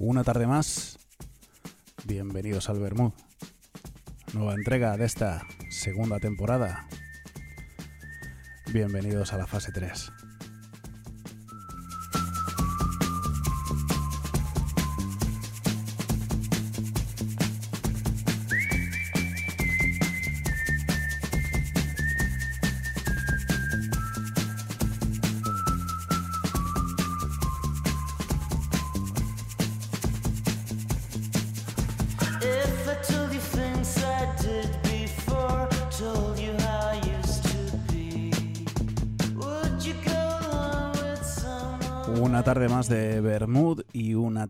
Una tarde más, bienvenidos al Bermud. Nueva entrega de esta segunda temporada. Bienvenidos a la fase 3.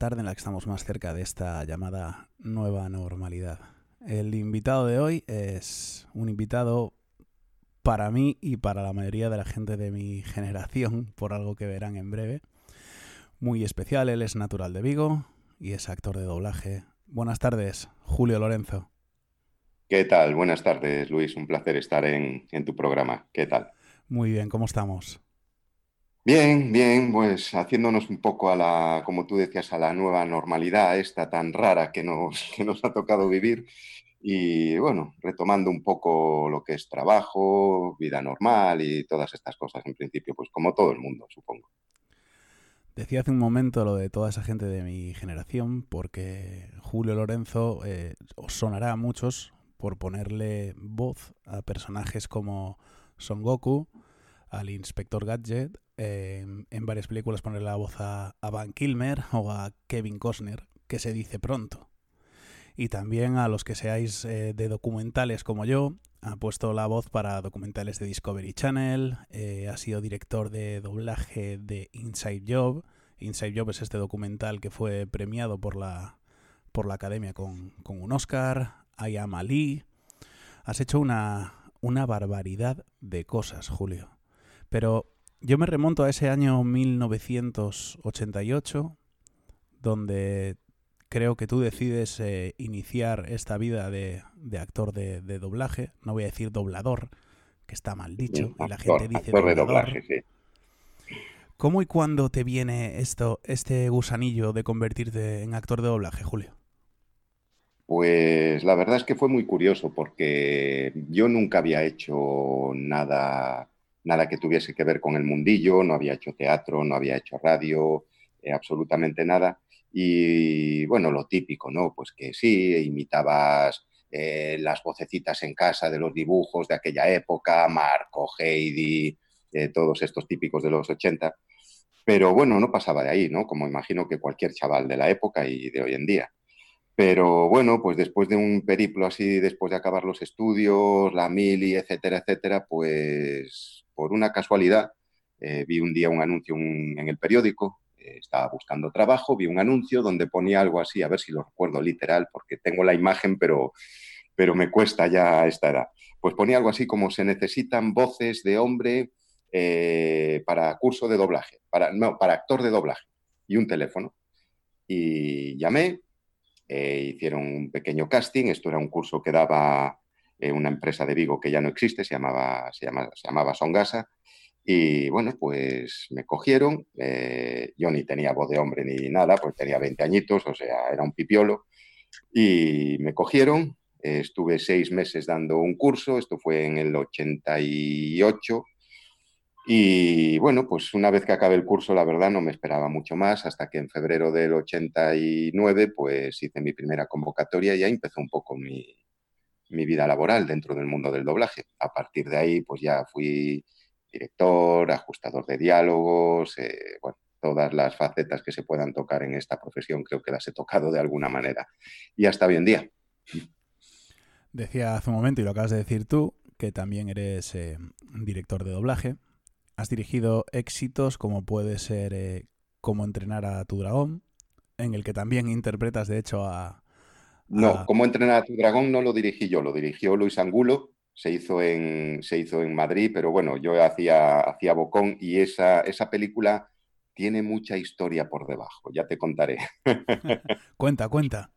Tarde en la que estamos más cerca de esta llamada nueva normalidad. El invitado de hoy es un invitado para mí y para la mayoría de la gente de mi generación, por algo que verán en breve. Muy especial, él es natural de Vigo y es actor de doblaje. Buenas tardes, Julio Lorenzo. ¿Qué tal? Buenas tardes, Luis. Un placer estar en, en tu programa. ¿Qué tal? Muy bien, ¿cómo estamos? Bien, bien, pues haciéndonos un poco a la, como tú decías, a la nueva normalidad, esta tan rara que nos, que nos ha tocado vivir. Y bueno, retomando un poco lo que es trabajo, vida normal y todas estas cosas, en principio, pues como todo el mundo, supongo. Decía hace un momento lo de toda esa gente de mi generación, porque Julio Lorenzo eh, os sonará a muchos por ponerle voz a personajes como Son Goku, al Inspector Gadget, eh, en varias películas ponerle la voz a, a Van Kilmer o a Kevin Costner, que se dice pronto. Y también a los que seáis eh, de documentales como yo, ha puesto la voz para documentales de Discovery Channel, eh, ha sido director de doblaje de Inside Job. Inside Job es este documental que fue premiado por la, por la academia con, con un Oscar. I Am Ali. Has hecho una, una barbaridad de cosas, Julio. Pero yo me remonto a ese año 1988, donde creo que tú decides eh, iniciar esta vida de, de actor de, de doblaje. No voy a decir doblador, que está mal dicho, y la Actor- gente dice actor de doblador. doblaje, sí. ¿Cómo y cuándo te viene esto, este gusanillo de convertirte en actor de doblaje, Julio? Pues la verdad es que fue muy curioso porque yo nunca había hecho nada, nada que tuviese que ver con el mundillo, no había hecho teatro, no había hecho radio, eh, absolutamente nada. Y bueno, lo típico, ¿no? Pues que sí, imitabas eh, las vocecitas en casa de los dibujos de aquella época, Marco, Heidi, eh, todos estos típicos de los 80. Pero bueno, no pasaba de ahí, ¿no? Como imagino que cualquier chaval de la época y de hoy en día. Pero bueno, pues después de un periplo así, después de acabar los estudios, la mili, etcétera, etcétera, pues por una casualidad eh, vi un día un anuncio un- en el periódico, eh, estaba buscando trabajo, vi un anuncio donde ponía algo así, a ver si lo recuerdo literal, porque tengo la imagen, pero, pero me cuesta ya esta edad. Pues ponía algo así como se necesitan voces de hombre eh, para curso de doblaje, para, no, para actor de doblaje y un teléfono. Y llamé, hicieron un pequeño casting, esto era un curso que daba eh, una empresa de Vigo que ya no existe, se llamaba, se llama- se llamaba Songasa, y bueno, pues me cogieron, eh, yo ni tenía voz de hombre ni nada, pues tenía 20 añitos, o sea, era un pipiolo, y me cogieron, estuve seis meses dando un curso, esto fue en el 88, y bueno, pues una vez que acabé el curso, la verdad no me esperaba mucho más, hasta que en febrero del 89, pues hice mi primera convocatoria y ahí empezó un poco mi, mi vida laboral dentro del mundo del doblaje. A partir de ahí, pues ya fui director, ajustador de diálogos, eh, bueno, todas las facetas que se puedan tocar en esta profesión creo que las he tocado de alguna manera. Y hasta hoy en día. Decía hace un momento, y lo acabas de decir tú, que también eres eh, director de doblaje. Has dirigido éxitos como puede ser eh, Cómo entrenar a tu dragón, en el que también interpretas, de hecho, a... No, a- cómo entrenar a tu dragón no lo dirigí yo, lo dirigió Luis Angulo, se hizo en, se hizo en Madrid, pero bueno, yo hacía, hacía Bocón y esa, esa película tiene mucha historia por debajo, ya te contaré. Cuenta, cuenta.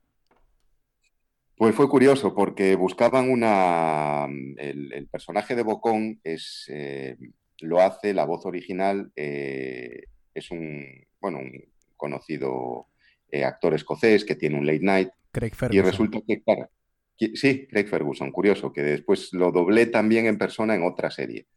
Pues fue curioso porque buscaban una... El, el personaje de Bocón es, eh, lo hace, la voz original eh, es un, bueno, un conocido eh, actor escocés que tiene un late night. Craig Y Ferguson. resulta que, claro, que- sí, Craig Ferguson, curioso, que después lo doblé también en persona en otra serie.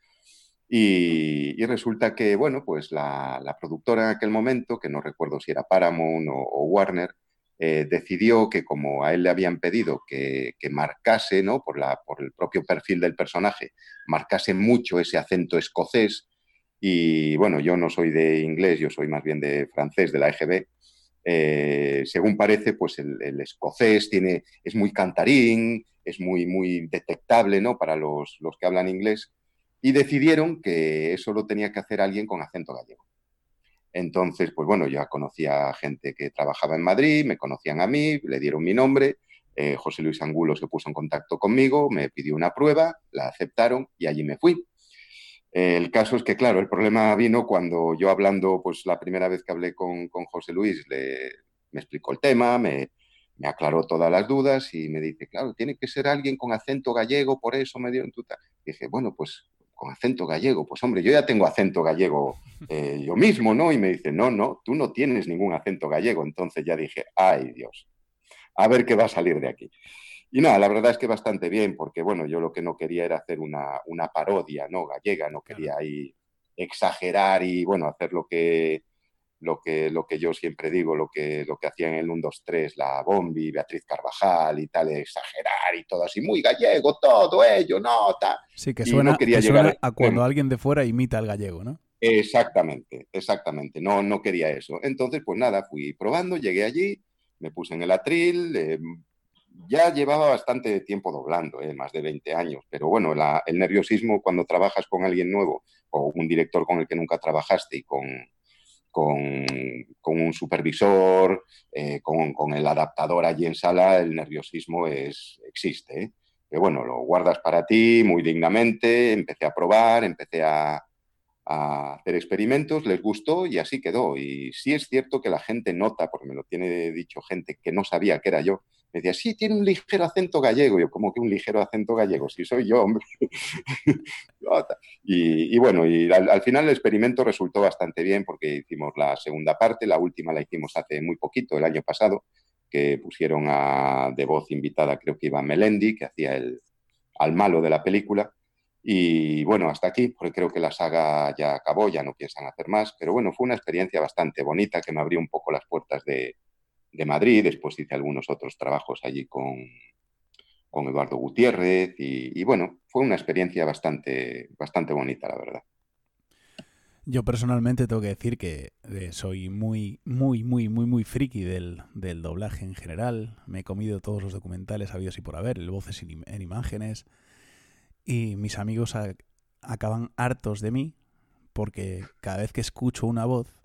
Y, y resulta que, bueno, pues la, la productora en aquel momento, que no recuerdo si era Paramount o, o Warner, eh, decidió que como a él le habían pedido que, que marcase, ¿no? Por, la, por el propio perfil del personaje, marcase mucho ese acento escocés. Y bueno, yo no soy de inglés, yo soy más bien de francés, de la EGB. Eh, según parece, pues el, escocés tiene, es muy cantarín, es muy, muy detectable ¿no? para los, los que hablan inglés y decidieron que eso lo tenía que hacer alguien con acento gallego. Entonces, pues bueno, ya conocía gente que trabajaba en Madrid, me conocían a mí, le dieron mi nombre, eh, José Luis Angulo se puso en contacto conmigo, me pidió una prueba, la aceptaron y allí me fui. El caso es que, claro, el problema vino cuando yo hablando, pues la primera vez que hablé con, José Luis, le, me explicó el tema, me, aclaró todas las dudas y me dice, claro, tiene que ser alguien con acento gallego, por eso me dio en tuta. Dije, bueno, pues con acento gallego, pues hombre, yo ya tengo acento gallego eh, yo mismo, ¿no? Y me dice, no, no, tú no tienes ningún acento gallego. Entonces ya dije, ay Dios, a ver qué va a salir de aquí. Y nada, la verdad es que bastante bien, porque bueno, yo lo que no quería era hacer una, una parodia, ¿no? Gallega, no quería ahí exagerar y bueno, hacer lo que, lo que, lo que yo siempre digo, lo que, lo que hacían en el 1, 2, 3, la Bombi, Beatriz Carvajal y tal, exagerar y todo así, muy gallego, todo ello, no, tal. Sí, que suena, no llegar a a cuando alguien de fuera imita al gallego, ¿no? Exactamente, exactamente. No, no quería eso. Entonces, pues nada, fui probando, llegué allí, me puse en el atril. eh, ya llevaba bastante tiempo doblando, eh, más de 20 años, pero bueno, la- el nerviosismo cuando trabajas con alguien nuevo o un director con el que nunca trabajaste y con, con, un supervisor, eh, con, con el adaptador allí en sala, el nerviosismo es, existe. ¿eh? Pero bueno, lo guardas para ti muy dignamente, empecé a probar, empecé a, a hacer experimentos, les gustó y así quedó. Y sí es cierto que la gente nota, porque me lo tiene dicho gente que no sabía que era yo, me decía, sí, tiene un ligero acento gallego. Yo, como que un ligero acento gallego? Si soy yo, hombre. y, y, bueno, y al, al, final el experimento resultó bastante bien porque hicimos la segunda parte, la última la hicimos hace muy poquito, el año pasado, que pusieron a, de voz invitada, creo que iba Melendi, que hacía el, al malo de la película. Y bueno, hasta aquí, porque creo que la saga ya acabó, ya no piensan hacer más, pero bueno, fue una experiencia bastante bonita que me abrió un poco las puertas de, de Madrid, después hice algunos otros trabajos allí con, con Eduardo Gutiérrez y, y, bueno, fue una experiencia bastante, bastante bonita, la verdad. Yo personalmente tengo que decir que eh, soy muy, muy, muy, muy, muy friki del, del, doblaje en general. Me he comido todos los documentales habidos y por haber, el voces en, en imágenes. Y mis amigos acaban hartos de mí porque cada vez que escucho una voz,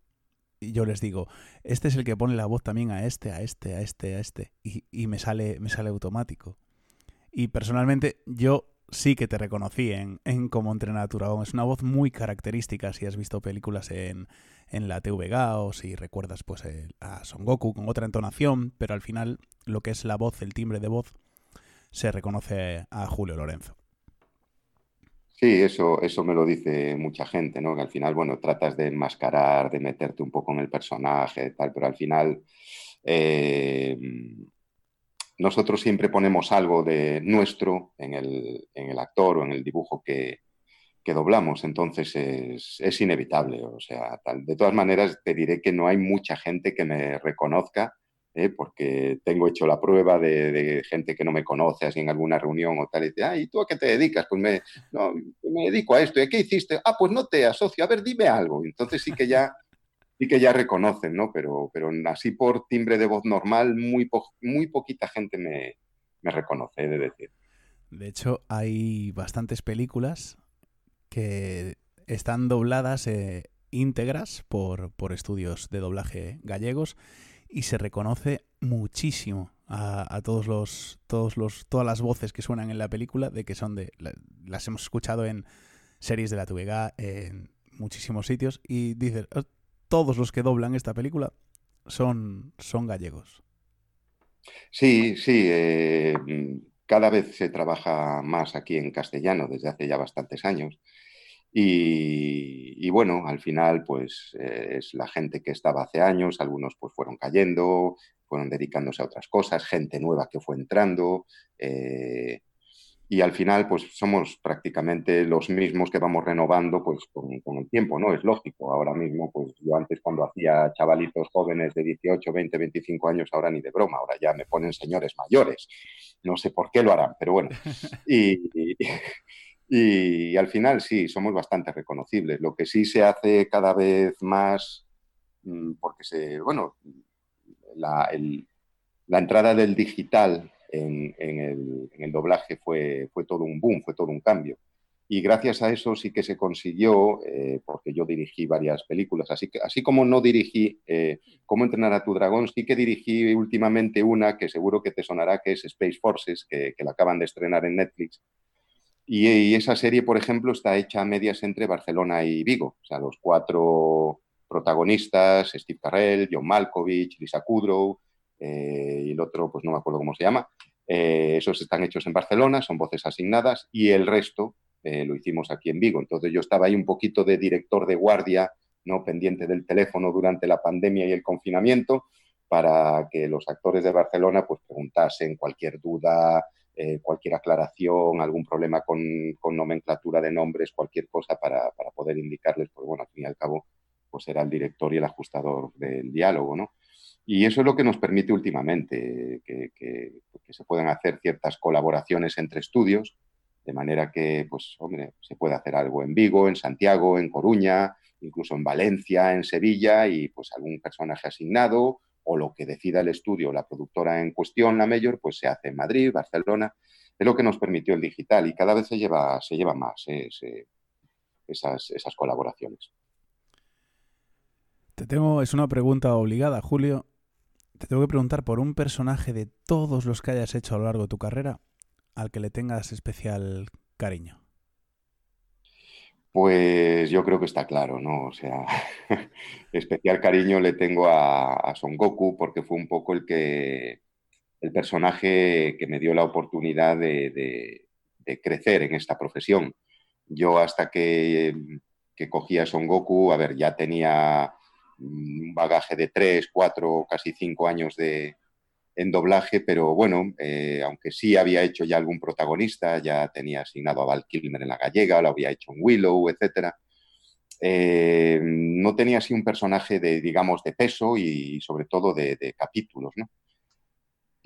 yo les digo, este es el que pone la voz también a este, a este, a este, a este. Y, y me, sale, me sale automático. Y personalmente yo sí que te reconocí en, en Como entrenar a. Es una voz muy característica si has visto películas en, en la TVG o si recuerdas pues el, a Son Goku con otra entonación, pero al final lo que es la voz, el timbre de voz, se reconoce a Julio Lorenzo. Sí, eso, eso me lo dice mucha gente, ¿no? Que al final, bueno, tratas de enmascarar, de meterte un poco en el personaje, tal, pero al final eh, nosotros siempre ponemos algo de nuestro en el, en el actor o en el dibujo que, que doblamos, entonces es, es, inevitable. O sea, tal. de todas maneras, te diré que no hay mucha gente que me reconozca, ¿eh? porque tengo hecho la prueba de, gente que no me conoce, así en alguna reunión o tal, y dice, ah, ¿y tú a qué te dedicas? Pues me, no, me dedico a esto, ¿y qué hiciste? Ah, pues no te asocio, a ver, dime algo. Entonces sí que ya sí que ya reconocen, ¿no? Pero, pero así por timbre de voz normal, muy, po muy poquita gente me, me reconoce, he de decir. De hecho, hay bastantes películas que están dobladas eh, íntegras por, por estudios de doblaje gallegos y se reconoce muchísimo a, todos los todos los todas las voces que suenan en la película de que son de las hemos escuchado en series de la TVG en muchísimos sitios y dices todos los que doblan esta película son, son gallegos. Sí, sí. Eh, cada vez se trabaja más aquí en castellano desde hace ya bastantes años. Y, y bueno, al final, pues eh, es la gente que estaba hace años, algunos pues fueron cayendo, fueron dedicándose a otras cosas, gente nueva que fue entrando. eh, y al final, pues somos prácticamente los mismos que vamos renovando pues, con, con el tiempo, ¿no? Es lógico. Ahora mismo, pues yo antes cuando hacía chavalitos jóvenes de 18, 20, 25 años, ahora ni de broma, ahora ya me ponen señores mayores. No sé por qué lo harán, pero bueno. Y, y, y al final sí, somos bastante reconocibles. Lo que sí se hace cada vez más, mm, porque se, bueno, la, entrada del digital en, el, doblaje fue, fue todo un boom, fue todo un cambio. Y gracias a eso sí que se consiguió, eh, porque yo dirigí varias películas, así, que, así como no dirigí eh, Cómo entrenar a tu dragón, sí que dirigí últimamente una que seguro que te sonará, que es Space Forces, que la acaban de estrenar en Netflix. Y, esa serie, por ejemplo, está hecha a medias entre Barcelona y Vigo. O sea, los cuatro protagonistas, Steve Carell, John Malkovich, Lisa Kudrow, eh, y el otro, pues no me acuerdo cómo se llama. Eh, esos están hechos en Barcelona, son voces asignadas, y el resto eh, lo hicimos aquí en Vigo. Entonces yo estaba ahí un poquito de director de guardia, no pendiente del teléfono durante la pandemia y el confinamiento, para que los actores de Barcelona pues preguntasen cualquier duda, eh, cualquier aclaración, algún problema con, con, nomenclatura de nombres, cualquier cosa para, para, poder indicarles, porque bueno, al fin y al cabo, pues era el director y el ajustador del diálogo, ¿no? Y eso es lo que nos permite últimamente, que, que, que se puedan hacer ciertas colaboraciones entre estudios, de manera que, pues, hombre, se puede hacer algo en Vigo, en Santiago, en Coruña, incluso en Valencia, en Sevilla, y pues algún personaje asignado, o lo que decida el estudio, la productora en cuestión, la mayor, pues se hace en Madrid, Barcelona. Es lo que nos permitió el digital y cada vez se lleva, se lleva más eh, esas, esas colaboraciones. Te tengo, es una pregunta obligada, Julio. Te tengo que preguntar por un personaje de todos los que hayas hecho a lo largo de tu carrera al que le tengas especial cariño. Pues yo creo que está claro, ¿no? O sea, especial cariño le tengo a, Son Goku porque fue un poco el que el personaje que me dio la oportunidad de, de, de crecer en esta profesión. Yo hasta que, que cogí a Son Goku, a ver, ya tenía un bagaje de tres, cuatro, casi cinco años de, en doblaje, pero bueno, eh, aunque sí había hecho ya algún protagonista, ya tenía asignado a Val Kilmer en La Gallega, lo había hecho en Willow, etc. Eh, no tenía así un personaje de, digamos, de peso y sobre todo de, capítulos, ¿no?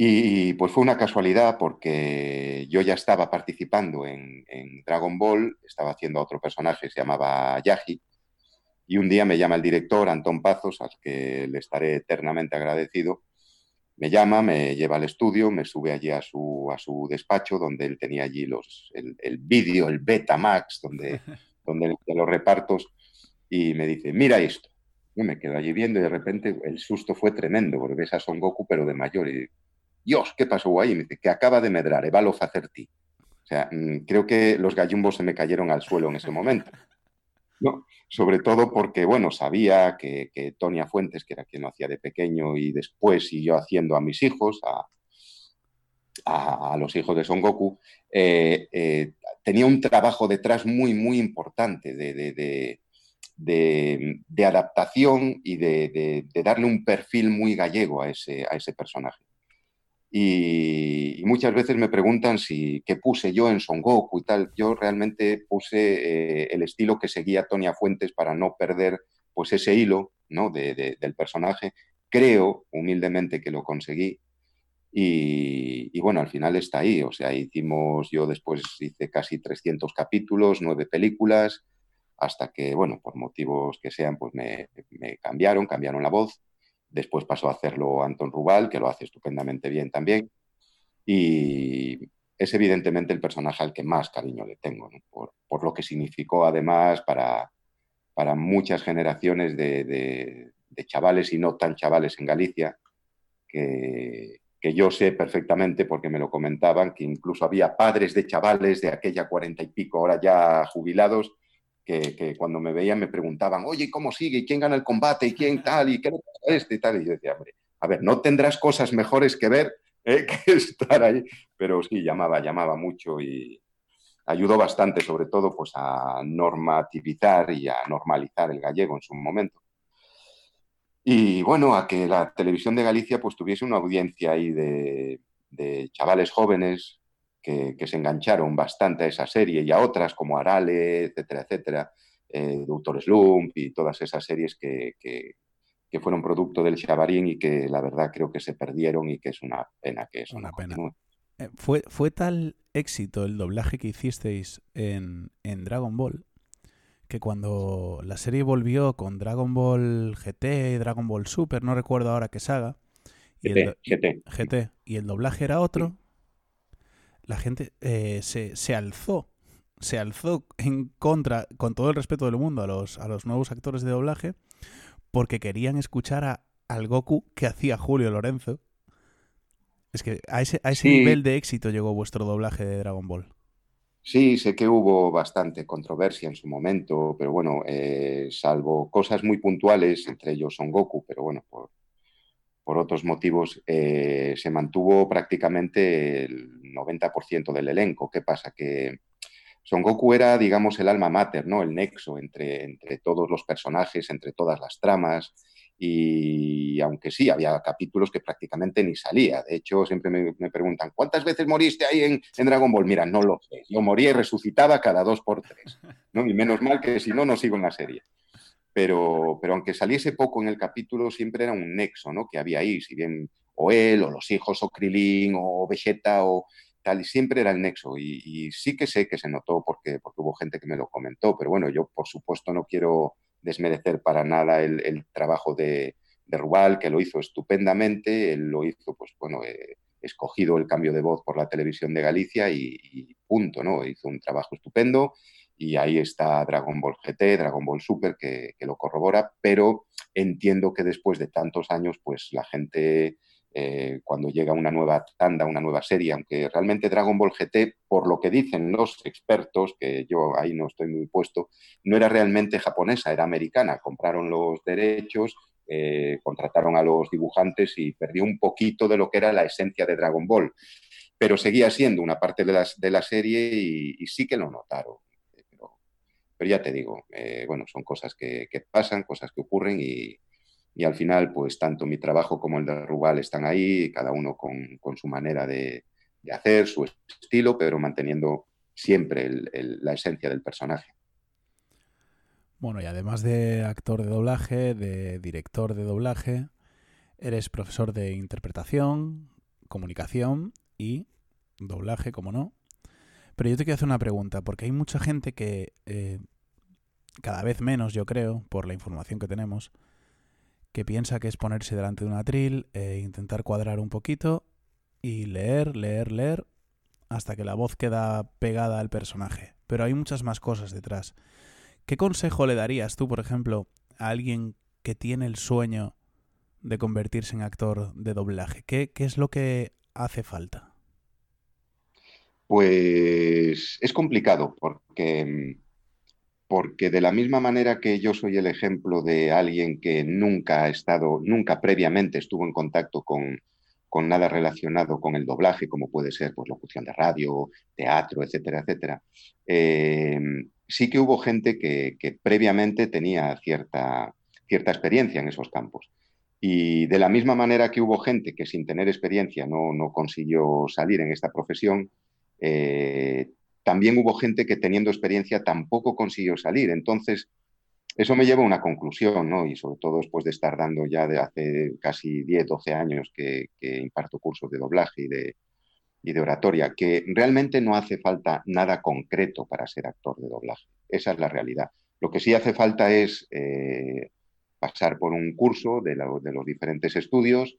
Y pues fue una casualidad porque yo ya estaba participando en, Dragon Ball, estaba haciendo otro personaje, se llamaba Yaji, y un día me llama el director, Antón Pazos, al que le estaré eternamente agradecido, me llama, me lleva al estudio, me sube allí a su, a su despacho, donde él tenía allí los, el, el vídeo, el Betamax, donde, donde de los repartos, y me dice, mira esto. Yo me quedo allí viendo y de repente el susto fue tremendo, porque ves a Son Goku, pero de mayor, y Dios, ¿qué pasó ahí? Me dice, que acaba de medrar, Evalo Facerti. O sea, mmm, creo que los gallumbos se me cayeron al suelo en ese momento. No, sobre todo porque, bueno, sabía que, que Tonia Fuentes, que era quien lo hacía de pequeño y después siguió haciendo a mis hijos, a, a, los hijos de Son Goku, eh, eh, tenía un trabajo detrás muy, muy importante de, de, de, de adaptación y de, darle un perfil muy gallego a ese, a ese personaje. Y, muchas veces me preguntan si qué puse yo en Son Goku y tal. Yo realmente puse eh, el estilo que seguía Tonia Fuentes para no perder pues ese hilo ¿no? de, de, del personaje. Creo humildemente que lo conseguí. Y, bueno, al final está ahí. O sea, hicimos, yo después hice casi 300 capítulos, nueve películas, hasta que, bueno, por motivos que sean, pues me cambiaron, cambiaron la voz Después pasó a hacerlo Anton Rubal, que lo hace estupendamente bien también. Y es evidentemente el personaje al que más cariño le tengo, por, lo que significó además para, para muchas generaciones de, de, de, chavales y no tan chavales en Galicia, que, que yo sé perfectamente porque me lo comentaban, que incluso había padres de chavales de aquella cuarenta y pico, ahora ya jubilados, que, cuando me veían me preguntaban, oye, ¿cómo sigue? ¿Y quién gana el combate? ¿Y quién tal? ¿Y qué le pasa este? Y tal. Y yo decía, hombre, a ver, no tendrás cosas mejores que ver eh, que estar ahí. Pero sí, llamaba, llamaba mucho y ayudó bastante, sobre todo, pues a normativizar y a normalizar el gallego en su momento. Y bueno, a que la televisión de Galicia pues tuviese una audiencia ahí de chavales jóvenes que, que, se engancharon bastante a esa serie y a otras como Arale, etcétera, etcétera, eh, Doctor Slump y todas esas series que, que, que, fueron producto del Chavarín y que la verdad creo que se perdieron y que es una pena que eso una no pena. Eh, ¿Fue, ¿Fue tal éxito el doblaje que hicisteis en, en Dragon Ball que cuando la serie volvió con Dragon Ball GT, Dragon Ball Super, no recuerdo ahora qué saga, y el, GT, GT. GT, y el doblaje era otro, la gente eh, se, se, alzó, se alzó en contra, con todo el respeto del mundo, a los, a los nuevos actores de doblaje, porque querían escuchar a, al Goku que hacía Julio Lorenzo. Es que a ese, a ese Sí. nivel de éxito llegó vuestro doblaje de Dragon Ball. Sí, sé que hubo bastante controversia en su momento, pero bueno, eh, salvo cosas muy puntuales, entre ellos Son Goku, pero bueno, por, por otros motivos, eh, se mantuvo prácticamente el 90% del elenco. ¿Qué pasa? Que Son Goku era, digamos, el alma mater, ¿no? El nexo entre, entre todos los personajes, entre todas las tramas. Y aunque sí, había capítulos que prácticamente ni salía. De hecho, siempre me, me preguntan, ¿cuántas veces moriste ahí en, en, Dragon Ball? Mira, no lo sé. Yo moría y resucitaba cada dos por tres. ¿no? Y menos mal que si no, no sigo en la serie. Pero, pero aunque saliese poco en el capítulo, siempre era un nexo ¿no? que había ahí. Si bien o él, o los hijos, o Krilin, o Vegeta, o tal, y siempre era el nexo. Y, y sí que sé que se notó porque, porque hubo gente que me lo comentó. Pero bueno, yo por supuesto no quiero desmerecer para nada el, el trabajo de, de, Rubal, que lo hizo estupendamente, él lo hizo, pues bueno, eh, escogido el cambio de voz por la televisión de Galicia y, y, punto, ¿no? Hizo un trabajo estupendo y ahí está Dragon Ball GT, Dragon Ball Super, que, lo corrobora, pero entiendo que después de tantos años, pues la gente... Eh, cuando llega una nueva tanda, una nueva serie, aunque realmente Dragon Ball GT, por lo que dicen los expertos, que yo ahí no estoy muy puesto, no era realmente japonesa, era americana. Compraron los derechos, eh, contrataron a los dibujantes y perdió un poquito de lo que era la esencia de Dragon Ball. Pero seguía siendo una parte de, la serie y, sí que lo notaron. Pero, ya te digo, eh, bueno, son cosas que, pasan, cosas que ocurren y, y al final, pues tanto mi trabajo como el de Rubal están ahí, cada uno con, con su manera de, hacer, su estilo, pero manteniendo siempre la esencia del personaje. Bueno, y además de actor de doblaje, de director de doblaje, eres profesor de interpretación, comunicación y doblaje, como no. Pero yo te quiero hacer una pregunta, porque hay mucha gente que, eh, cada vez menos yo creo, por la información que tenemos, que piensa que es ponerse delante de un atril e intentar cuadrar un poquito y leer, leer, leer hasta que la voz queda pegada al personaje. Pero hay muchas más cosas detrás. ¿Qué consejo le darías tú, por ejemplo, a alguien que tiene el sueño de convertirse en actor de doblaje? ¿Qué, qué es lo que hace falta? Pues es complicado porque porque de la misma manera que yo soy el ejemplo de alguien que nunca ha estado, nunca previamente estuvo en contacto con, con nada relacionado con el doblaje, como puede ser pues, locución de radio, teatro, etcétera, etcétera, eh, sí que hubo gente que, que, previamente tenía cierta, cierta experiencia en esos campos. Y de la misma manera que hubo gente que sin tener experiencia no, no consiguió salir en esta profesión, eh, también hubo gente que teniendo experiencia tampoco consiguió salir. Entonces, eso me lleva a una conclusión, ¿no? Y sobre todo después de estar dando ya de hace casi 10, 12 años que, imparto cursos de doblaje y de, y de, oratoria, que realmente no hace falta nada concreto para ser actor de doblaje. Esa es la realidad. Lo que sí hace falta es eh, pasar por un curso de los diferentes estudios,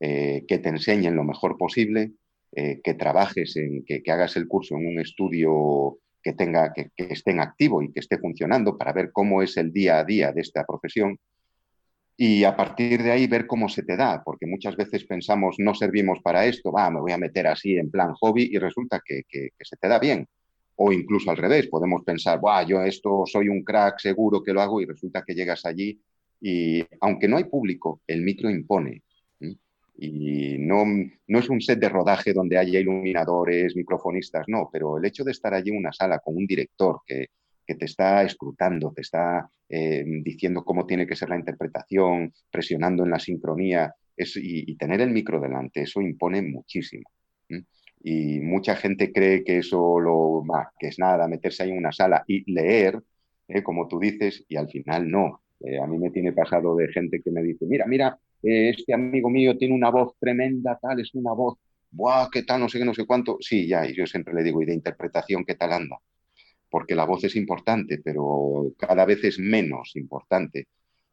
eh, que te enseñen lo mejor posible, eh, que trabajes en, que, que, hagas el curso en un estudio que tenga, que, que, esté en activo y que esté funcionando para ver cómo es el día a día de esta profesión y a partir de ahí ver cómo se te da, porque muchas veces pensamos no servimos para esto, va, me voy a meter así en plan hobby y resulta que, que se te da bien. O incluso al revés, podemos pensar, Buah, yo esto soy un crack, seguro que lo hago y resulta que llegas allí y aunque no hay público, el micro impone. Y no, no es un set de rodaje donde haya iluminadores, microfonistas, no, pero el hecho de estar allí en una sala con un director que, que te está escrutando, te está eh, diciendo cómo tiene que ser la interpretación, presionando en la sincronía es, y, tener el micro delante, eso impone muchísimo. Y mucha gente cree que eso lo, que es nada, meterse ahí en una sala y leer, eh, como tú dices, y al final no. Eh, a mí me tiene pasado de gente que me dice, mira, mira, eh, este amigo mío tiene una voz tremenda, tal, es una voz, ¡buah, qué tal, no sé qué, no sé cuánto! Sí, ya, y yo siempre le digo, ¿y de interpretación qué tal anda? Porque la voz es importante, pero cada vez es menos importante.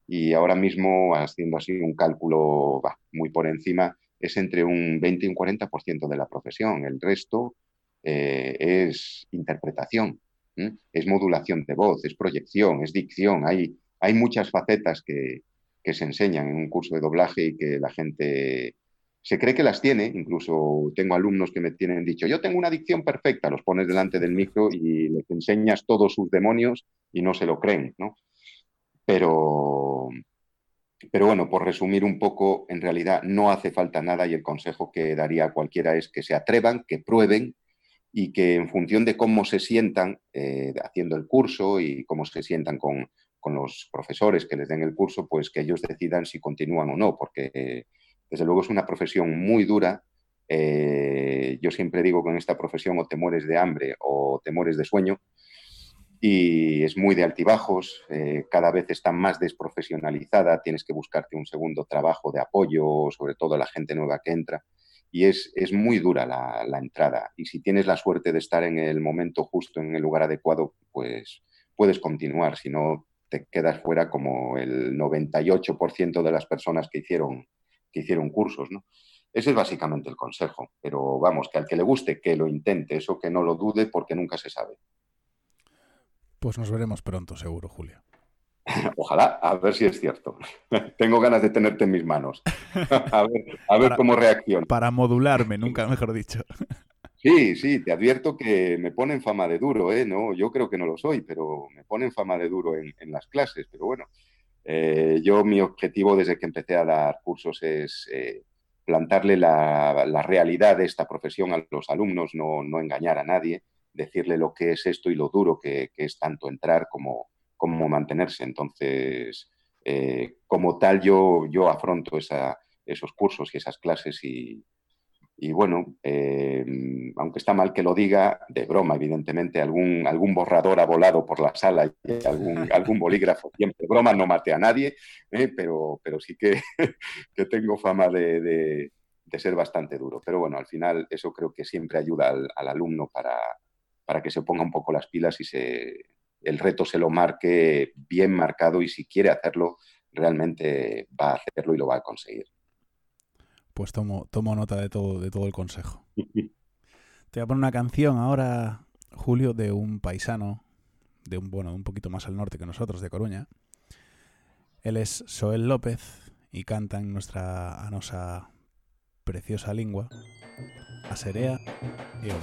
Y ahora mismo, haciendo así un cálculo muy por encima, es entre un 20 y un 40% de la profesión. El resto eh, es interpretación, ¿eh? es modulación de voz, es proyección, es dicción. Hay, hay muchas facetas que, que, se enseñan en un curso de doblaje y que la gente se cree que las tiene. Incluso tengo alumnos que me tienen dicho, yo tengo una dicción perfecta, los pones delante del micro y les enseñas todos sus demonios y no se lo creen, ¿no? Pero, pero bueno, por resumir un poco, en realidad no hace falta nada y el consejo que daría a cualquiera es que se atrevan, que prueben y que en función de cómo se sientan eh, haciendo el curso y cómo se sientan con, con, los profesores que les den el curso, pues que ellos decidan si continúan o no, porque desde luego es una profesión muy dura. Eh, yo siempre digo que en esta profesión o te mueres de hambre o te mueres de sueño y es muy de altibajos, eh, cada vez está más desprofesionalizada, tienes que buscarte un segundo trabajo de apoyo, sobre todo la gente nueva que entra, y es, es muy dura la, la, entrada. Y si tienes la suerte de estar en el momento justo, en el lugar adecuado, pues puedes continuar, si no te quedas fuera como el 98% de las personas que hicieron, que hicieron cursos, ¿no? Ese es básicamente el consejo, pero vamos, que al que le guste, que lo intente, eso que no lo dude porque nunca se sabe. Pues nos veremos pronto, seguro, Julio. Ojalá, a ver si es cierto. Tengo ganas de tenerte en mis manos. A ver, a ver para, cómo reacciona. Para modularme, nunca mejor dicho. Sí, sí, te advierto que me ponen fama de duro, ¿eh? No, yo creo que no lo soy, pero me ponen fama de duro en, en las clases. Pero bueno, eh, yo mi objetivo desde que empecé a dar cursos es eh, plantarle la, realidad de esta profesión a los alumnos, no, no engañar a nadie decirle lo que es esto y lo duro que, que es tanto entrar como, como mantenerse. Entonces, eh, como tal, yo, yo afronto esa, esos cursos y esas clases y, y bueno, eh, aunque está mal que lo diga, de broma, evidentemente, algún, algún borrador ha volado por la sala y algún, algún bolígrafo, siempre broma, no mate a nadie, eh, pero, pero sí que, que tengo fama de, de, de, ser bastante duro. Pero bueno, al final eso creo que siempre ayuda al, al alumno para, para que se ponga un poco las pilas y se, el reto se lo marque bien marcado y si quiere hacerlo, realmente va a hacerlo y lo va a conseguir. Pues tomo, tomo nota de todo, de todo el consejo. Te voy a poner una canción ahora, Julio, de un paisano, de un, bueno, un poquito más al norte que nosotros, de Coruña. Él es Soel López y canta en nuestra anosa preciosa lengua a Serea y o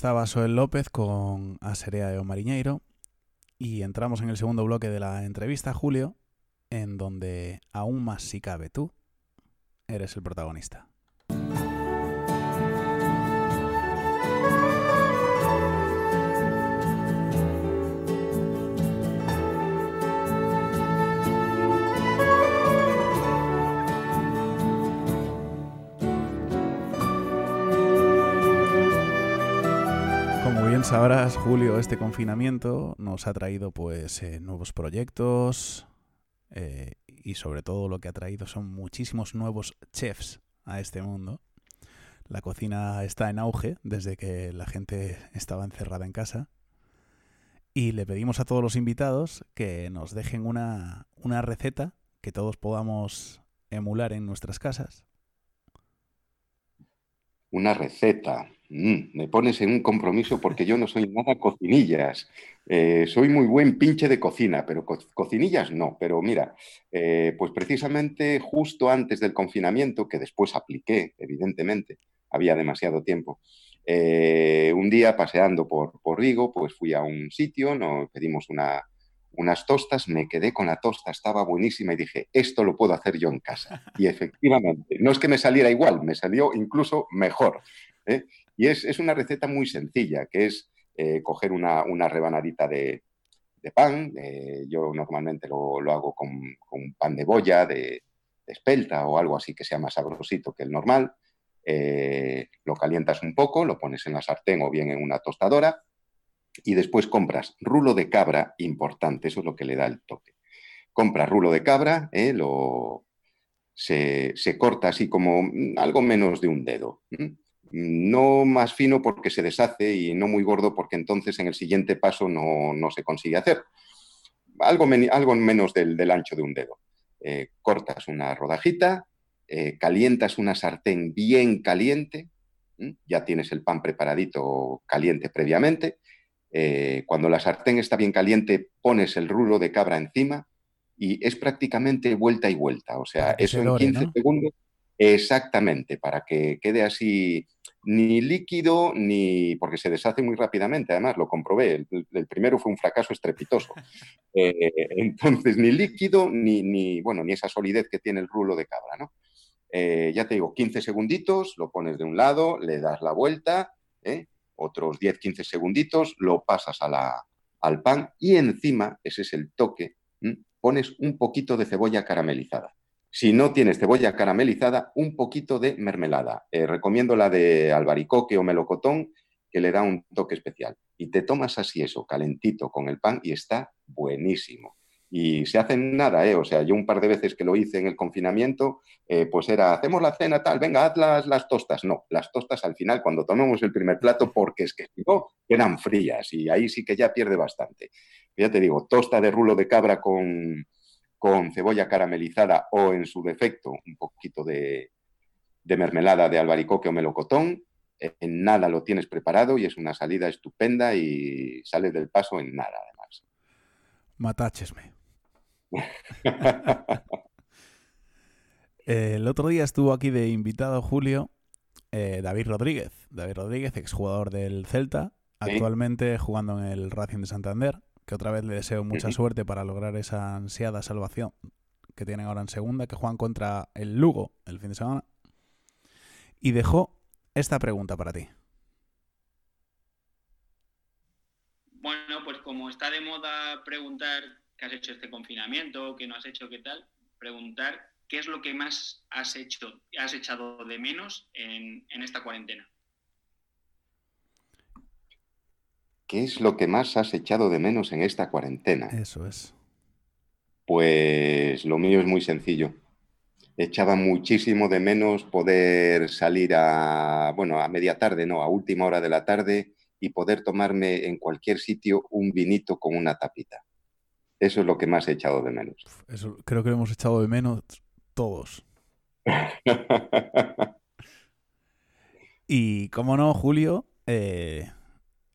estaba Soel López con Aserea e o Mariñeiro y entramos en el segundo bloque de la entrevista, Julio, en donde aún más si cabe tú eres el protagonista. Sabrás, Julio, este confinamiento nos ha traído pues eh, nuevos proyectos eh, y sobre todo lo que ha traído son muchísimos nuevos chefs a este mundo. La cocina está en auge desde que la gente estaba encerrada en casa y le pedimos a todos los invitados que nos dejen una, una receta que todos podamos emular en nuestras casas. Una receta. Mm, me pones en un compromiso porque yo no soy nada cocinillas. Eh, soy muy buen pinche de cocina, pero co- cocinillas no. Pero mira, eh, pues precisamente justo antes del confinamiento, que después apliqué, evidentemente, había demasiado tiempo. eh, un día paseando por, Vigo, pues fui a un sitio, nos pedimos una- unas tostas, me quedé con la tosta, estaba buenísima y dije, esto lo puedo hacer yo en casa. Y efectivamente, no es que me saliera igual, me salió incluso mejor. Y es, es una receta muy sencilla, que es eh, coger una, una rebanadita de, de pan. eh, yo normalmente lo, lo hago con, con pan de boya, de, espelta o algo así que sea más sabrosito que el normal. Eh, lo calientas un poco, lo pones en la sartén o bien en una tostadora y después compras rulo de cabra, importante, eso es lo que le da el toque. Compras rulo de cabra, lo, se, se corta así como mm, algo menos de un dedo. No más fino porque se deshace y no muy gordo porque entonces en el siguiente paso no, no se consigue hacer. Algo, men- algo menos del, del ancho de un dedo. Eh, cortas una rodajita, eh, calientas una sartén bien caliente, ya tienes el pan preparadito caliente previamente. Eh, cuando la sartén está bien caliente, pones el rulo de cabra encima y es prácticamente vuelta y vuelta. O sea, eso en dore, 15 ¿no? segundos, exactamente, para que quede así ni líquido ni. porque se deshace muy rápidamente, además, lo comprobé. El, el primero fue un fracaso estrepitoso. Eh, entonces, ni líquido ni, ni, bueno, ni esa solidez que tiene el rulo de cabra, ¿no? Eh, ya te digo, 15 segunditos, lo pones de un lado, le das la vuelta, ¿eh? otros 10-15 segunditos, lo pasas a la, al pan y encima, ese es el toque, pones un poquito de cebolla caramelizada. Si no tienes cebolla caramelizada, un poquito de mermelada. Eh, recomiendo la de albaricoque o melocotón, que le da un toque especial. Y te tomas así eso, calentito con el pan y está buenísimo. Y se hace en nada, ¿eh? O sea, yo un par de veces que lo hice en el confinamiento, eh, pues era, hacemos la cena tal, venga, haz las, tostas. No, las tostas al final cuando tomemos el primer plato, porque es que si no, frías y ahí sí que ya pierde bastante. Ya te digo, tosta de rulo de cabra con, con cebolla caramelizada o en su defecto un poquito de, de mermelada de albaricoque o melocotón. En nada lo tienes preparado y es una salida estupenda y sales del paso en nada además. Matáchesme. El otro día estuvo aquí de invitado Julio eh, David Rodríguez. David Rodríguez, exjugador del Celta, Sí. actualmente jugando en el Racing de Santander, que otra vez le deseo mucha suerte para lograr esa ansiada salvación que tienen ahora en segunda, que juegan contra el Lugo el fin de semana. Y dejó esta pregunta para ti. Bueno, pues como está de moda preguntar qué has hecho este confinamiento, qué no has hecho, qué tal, preguntar qué es lo que más has hecho, has echado de menos en, en esta cuarentena. ¿Qué es lo que más has echado de menos en esta cuarentena? Eso es. Pues lo mío es muy sencillo. Echaba muchísimo de menos poder salir a, bueno, a media tarde, no, a última hora de la tarde y poder tomarme en cualquier sitio un vinito con una tapita. Eso es lo que más he echado de menos. Eso creo que lo hemos echado de menos todos. Y como no, Julio, eh,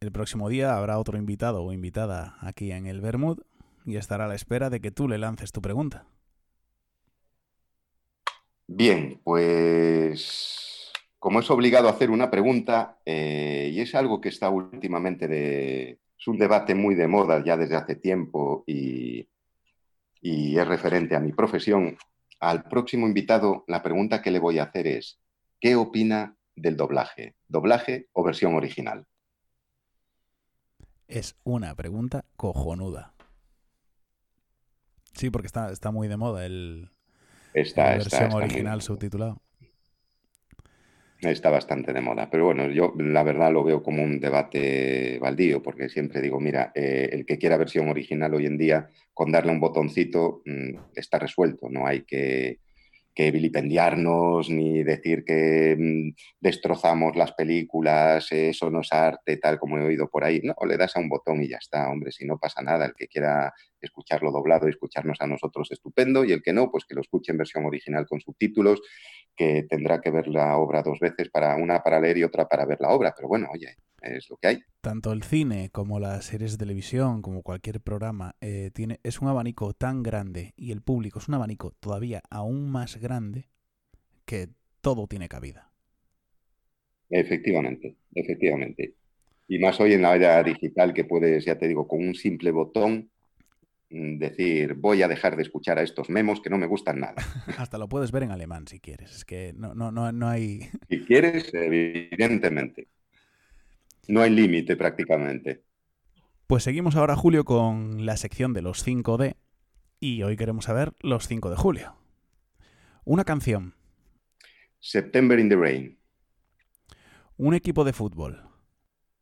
el próximo día habrá otro invitado o invitada aquí en el Bermud y estará a la espera de que tú le lances tu pregunta. Bien, pues como es obligado a hacer una pregunta, eh, y es algo que está últimamente de... Es un debate muy de moda ya desde hace tiempo y, y es referente a mi profesión. Al próximo invitado, la pregunta que le voy a hacer es, ¿qué opina del doblaje? ¿Doblaje o versión original? Es una pregunta cojonuda. Sí, porque está, está muy de moda el, Está, la versión está original subtitulado. Está bastante de moda, pero bueno, yo la verdad lo veo como un debate baldío, porque siempre digo, mira, eh, el que quiera versión original hoy en día, con darle un botoncito, mm, está resuelto, no hay que, que vilipendiarnos ni decir que mm, destrozamos las películas, eso no es arte, tal como he oído por ahí. No, le das a un botón y ya está, hombre, si no pasa nada, el que quiera escucharlo doblado y escucharnos a nosotros, estupendo, y el que no, pues que lo escuche en versión original con subtítulos que tendrá que ver la obra dos veces, para una para leer y otra para ver la obra. Pero bueno, oye, es lo que hay. Tanto el cine como las series de televisión, como cualquier programa, eh, tiene, es un abanico tan grande y el público es un abanico todavía aún más grande que todo tiene cabida. Efectivamente, efectivamente. Y más hoy en la era digital que puedes, ya te digo, con un simple botón decir, voy a dejar de escuchar a estos memos que no me gustan nada. Hasta lo puedes ver en alemán si quieres. Es que no, no, no, no hay. Si quieres, evidentemente. No hay límite prácticamente. Pues seguimos ahora, Julio, con la sección de los 5D. Y hoy queremos saber los 5 de julio. Una canción, September in the Rain. un equipo de fútbol,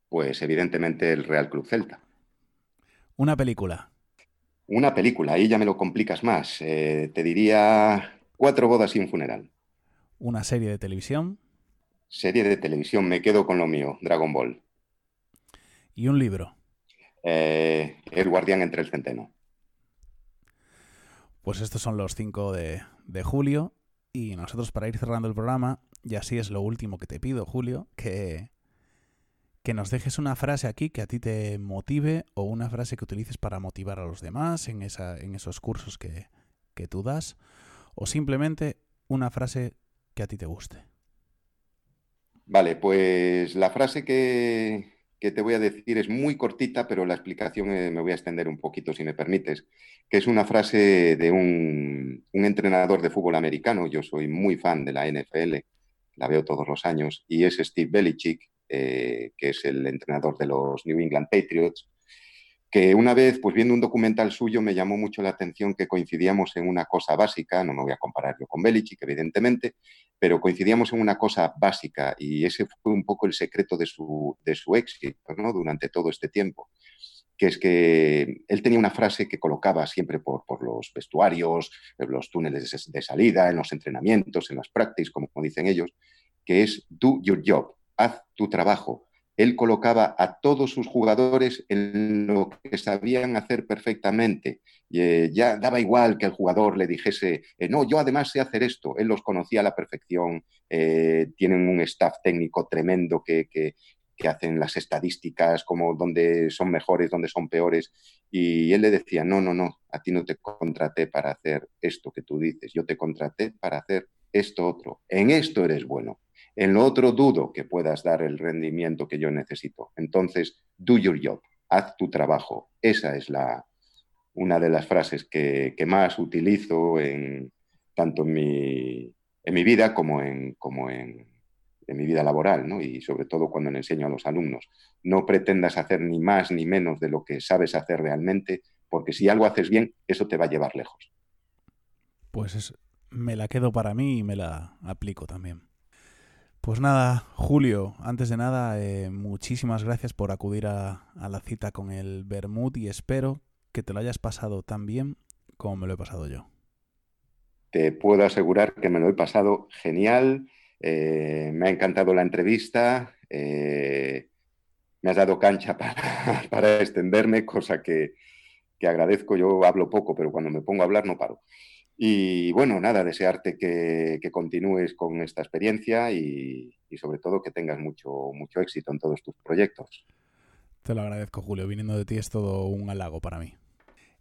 Pues evidentemente el Real Club Celta. una película, Una película, ahí ya me lo complicas más. Eh, te diría Cuatro bodas y un funeral. una serie de televisión Serie de televisión, me quedo con lo mío, Dragon Ball. y un libro. Eh, el guardián entre el centeno. Pues estos son los 5 de, de julio. Y nosotros para ir cerrando el programa, y así es lo último que te pido, Julio, que, que nos dejes una frase aquí que a ti te motive o una frase que utilices para motivar a los demás en, esa, en esos cursos que, que tú das, o simplemente una frase que a ti te guste. Vale, pues la frase que, que te voy a decir es muy cortita, pero la explicación eh, me voy a extender un poquito, si me permites, que es una frase de un, un entrenador de fútbol americano. Yo soy muy fan de la NFL, la veo todos los años, y es Steve Belichick, eh, que es el entrenador de los New England Patriots, que una vez, pues viendo un documental suyo, me llamó mucho la atención que coincidíamos en una cosa básica, no me voy a comparar yo con Belichick, evidentemente, pero coincidíamos en una cosa básica y ese fue un poco el secreto de su, de su éxito ¿no? durante todo este tiempo, que es que él tenía una frase que colocaba siempre por, por los vestuarios, en los túneles de, salida, en los entrenamientos, en las practices, como, como dicen ellos, que es do your job, haz tu trabajo. Él colocaba a todos sus jugadores en lo que sabían hacer perfectamente. Y, eh, ya daba igual que el jugador le dijese, eh, no, yo además sé hacer esto. Él los conocía a la perfección, eh, tienen un staff técnico tremendo que, que, que, hacen las estadísticas, como dónde son mejores, dónde son peores. Y él le decía, no, no, no, a ti no te contraté para hacer esto que tú dices, yo te contraté para hacer esto otro. En esto eres bueno. En lo otro dudo que puedas dar el rendimiento que yo necesito. Entonces, do your job, haz tu trabajo. Esa es la, una de las frases que, más utilizo en, tanto en mi, en mi vida como, en, como en, en, mi vida laboral, ¿no? y sobre todo cuando le enseño a los alumnos. No pretendas hacer ni más ni menos de lo que sabes hacer realmente, porque si algo haces bien, eso te va a llevar lejos. Pues es, me la quedo para mí y me la aplico también. Pues nada, Julio, antes de nada, eh, muchísimas gracias por acudir a, la cita con el Bermud y espero que te lo hayas pasado tan bien como me lo he pasado yo. Te puedo asegurar que me lo he pasado genial, eh, me ha encantado la entrevista, eh, me has dado cancha para, para extenderme, cosa que, que agradezco. Yo hablo poco, pero cuando me pongo a hablar no paro. Y bueno, nada, desearte que, que continúes con esta experiencia y, sobre todo que tengas mucho, mucho éxito en todos tus proyectos. Te lo agradezco, Julio. Viniendo de ti es todo un halago para mí.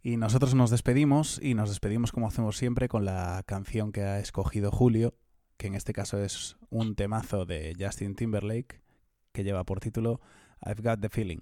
Y nosotros nos despedimos y nos despedimos como hacemos siempre con la canción que ha escogido Julio, que en este caso es un temazo de Justin Timberlake que lleva por título I've Got the Feeling.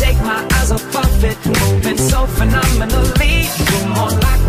take my eyes off of it, moving so phenomenally. You're more like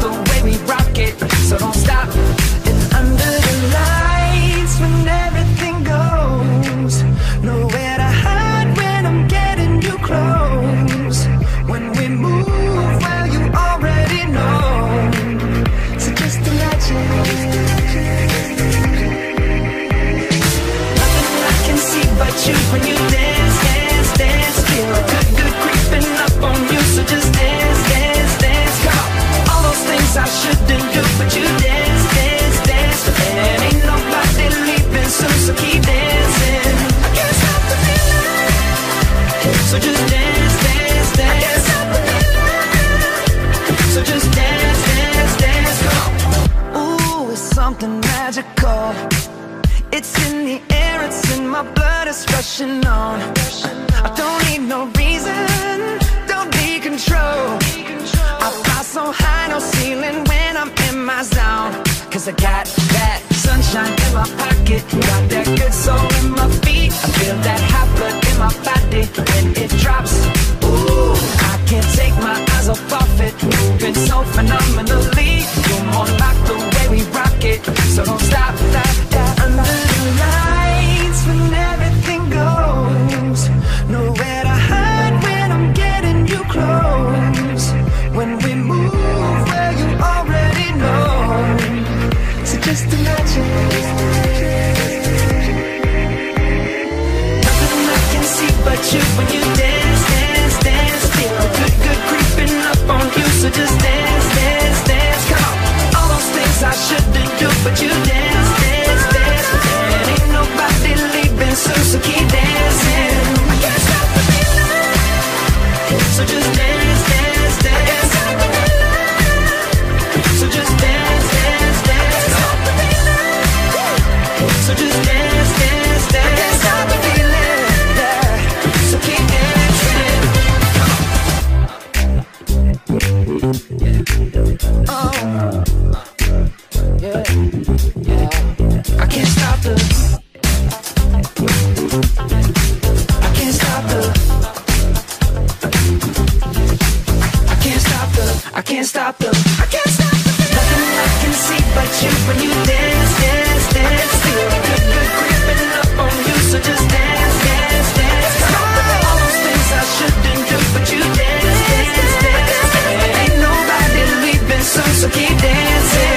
so phenomenal. can't stop them. I can't stop them. Nothing I can see but you when you dance, dance, dance. Feel good, good creeping up on you, so just dance, dance, dance. Stop all those things I shouldn't do, but you dance, dance, dance. Ain't nobody leaving soon, so keep dancing.